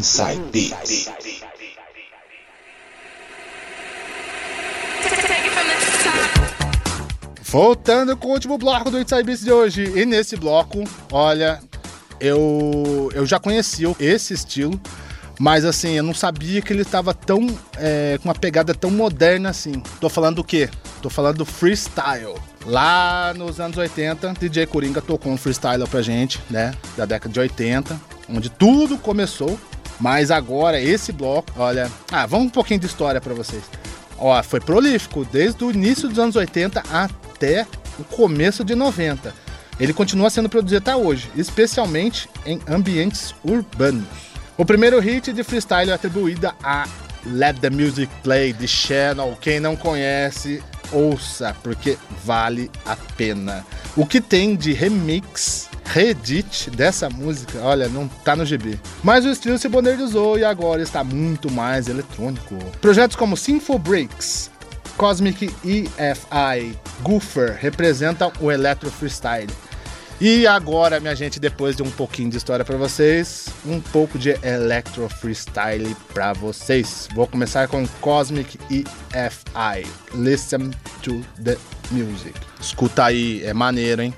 Inside Beats. Voltando com o último bloco do Inside Beats de hoje. E nesse bloco, olha, eu, eu já conhecia esse estilo, mas assim, eu não sabia que ele estava tão. É, com uma pegada tão moderna assim. Tô falando do quê? Tô falando do freestyle. Lá nos anos 80, DJ Coringa tocou um freestyle pra gente, né? Da década de 80, onde tudo começou. Mas agora, esse bloco, olha. Ah, vamos um pouquinho de história para vocês. Ó, foi prolífico desde o início dos anos 80 até o começo de 90. Ele continua sendo produzido até hoje, especialmente em ambientes urbanos. O primeiro hit de freestyle é atribuído a Let the Music Play de Channel. Quem não conhece, ouça, porque vale a pena. O que tem de remix, reedit dessa música, olha, não tá no GB. Mas o estilo se modernizou e agora está muito mais eletrônico. Projetos como Sinful Breaks, Cosmic EFI, Goofer representam o electro freestyle. E agora, minha gente, depois de um pouquinho de história para vocês, um pouco de electro freestyle para vocês. Vou começar com Cosmic EFI. Listen to the music. Escuta aí, é maneiro, hein?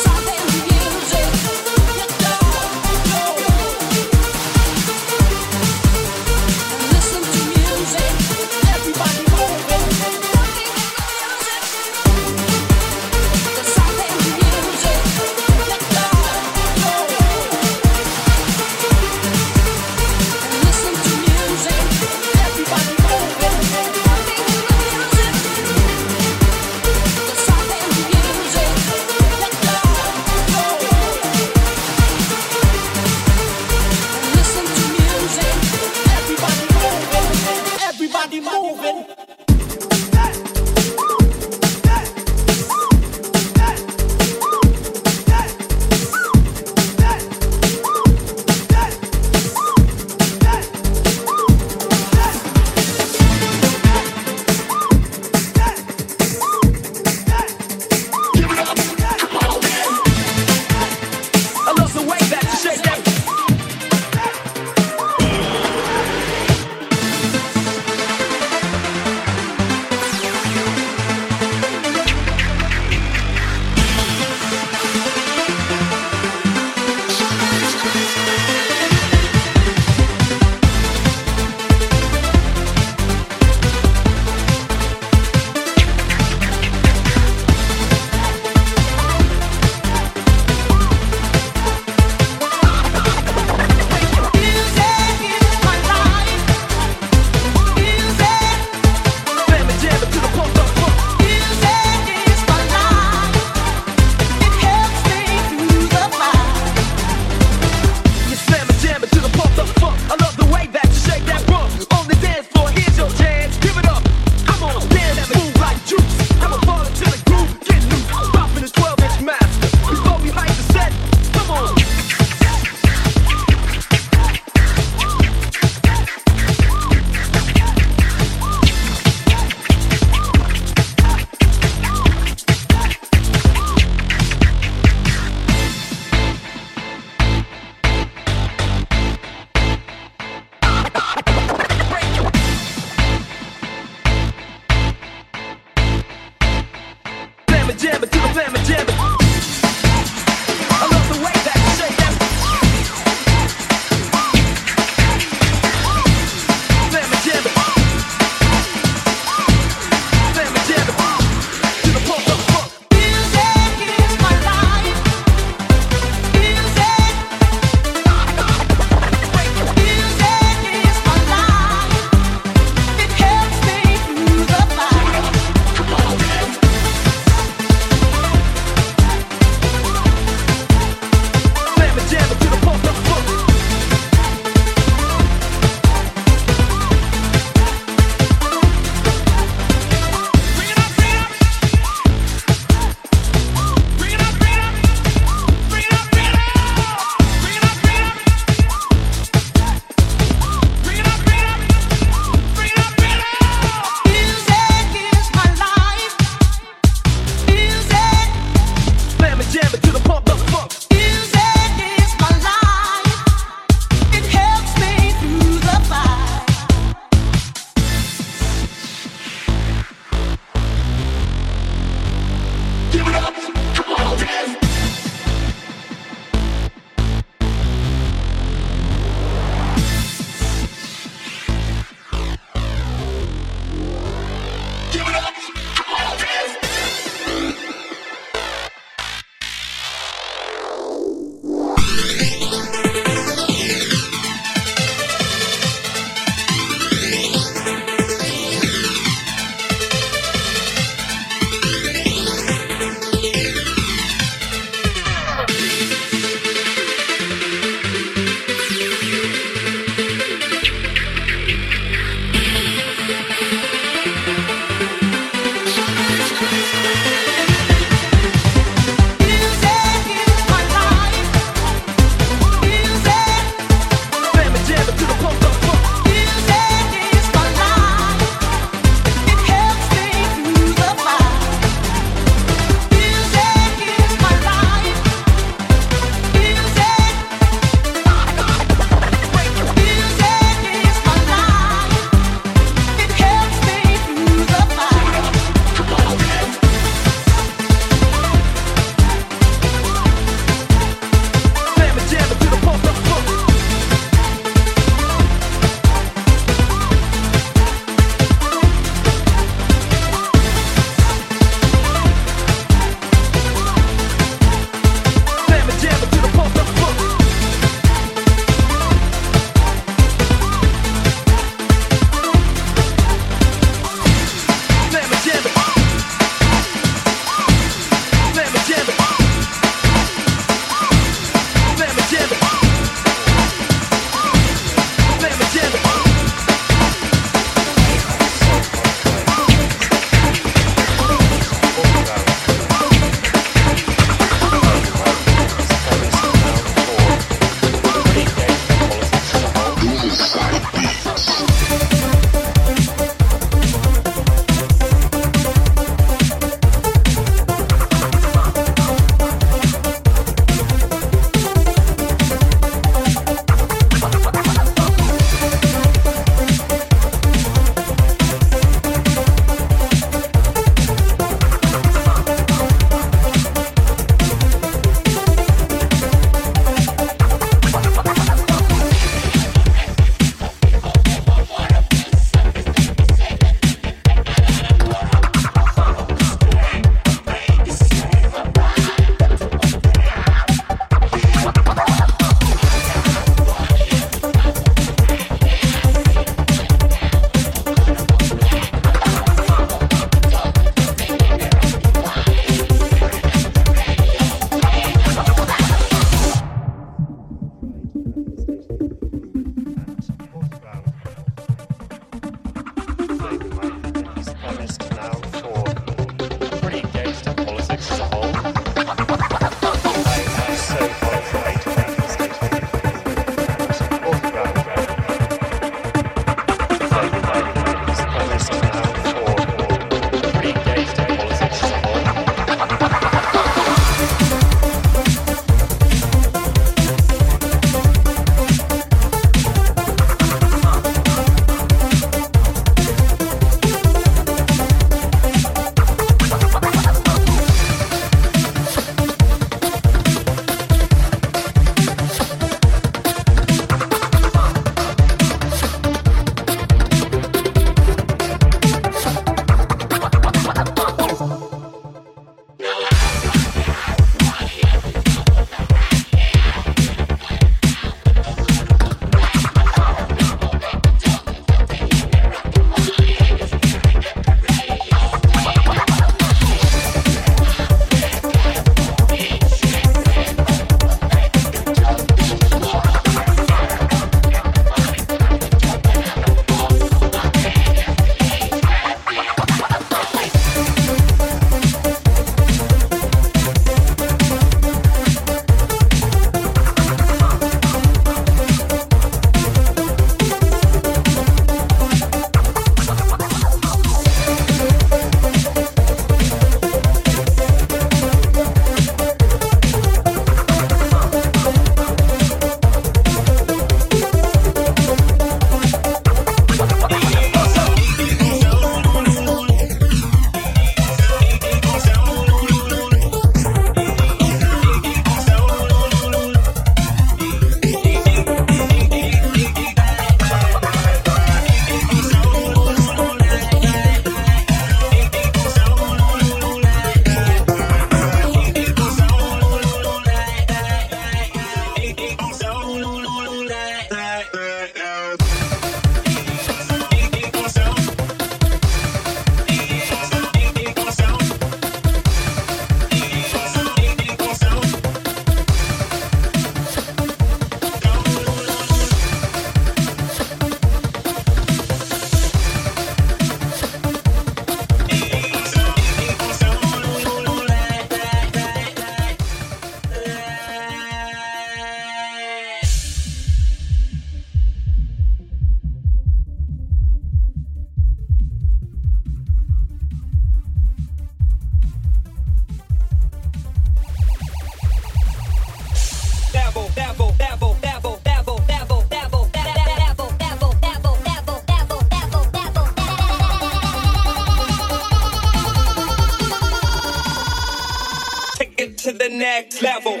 The next level.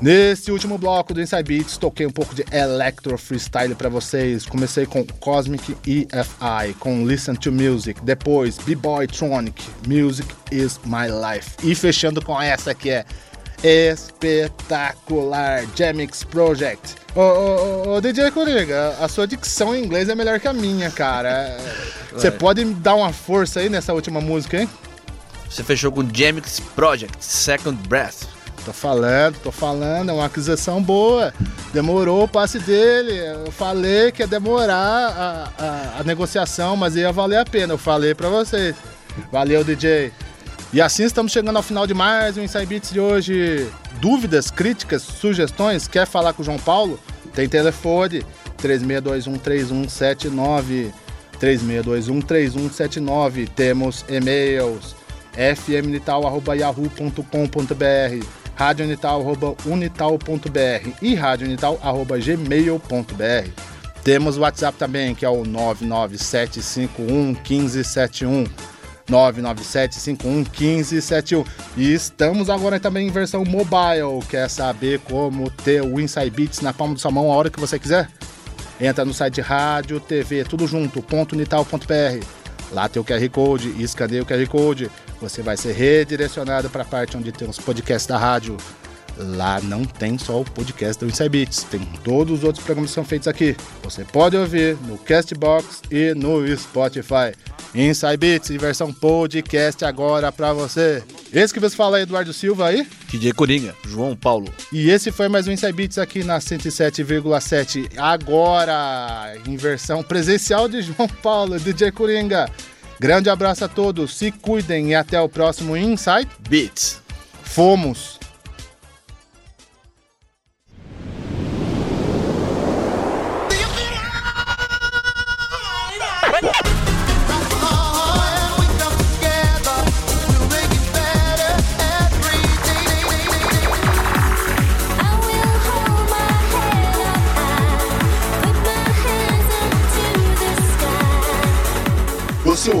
Nesse último bloco do Inside Beats, toquei um pouco de Electro Freestyle pra vocês. Comecei com Cosmic EFI, com Listen to Music. Depois, B-Boy Tronic, Music is My Life. E fechando com essa que é espetacular, Jamix Project. Ô, ô, ô, DJ Coringa, a sua dicção em inglês é melhor que a minha, cara. Você pode dar uma força aí nessa última música, hein? Você fechou com Jamix Project, Second Breath. Tô falando, tô falando, é uma aquisição boa. Demorou o passe dele. Eu falei que ia demorar a, a- a negociação, mas ia valer a pena. Eu falei pra vocês. Valeu, DJ. E assim estamos chegando ao final de mais um Inside Beats de hoje. Dúvidas, críticas, sugestões? Quer falar com o João Paulo? Tem telefone 36213179. 36213179. Temos e-mails fmnital.yahoo.com.br, radionital.unital.br e radionital.gmail.br. Temos o WhatsApp também, que é o 997511571. 997511571. E estamos agora também em versão mobile. Quer saber como ter o Inside Beats na palma do sua mão a hora que você quiser? Entra no site rádio, TV, tudo junto, ponto unital.br. Lá tem o QR Code, escaneia o QR Code. Você vai ser redirecionado para a parte onde tem os podcasts da rádio. Lá não tem só o podcast do Inside Beats, tem todos os outros programas que são feitos aqui. Você pode ouvir no Castbox e no Spotify. Inside Beats em versão podcast agora para você. Esse que você fala é Eduardo Silva aí. DJ Coringa, João Paulo. E esse foi mais um Inside Beats aqui na 107,7. Agora, em versão presencial de João Paulo, DJ Coringa. Grande abraço a todos, se cuidem e até o próximo Inside. Beats. Fomos!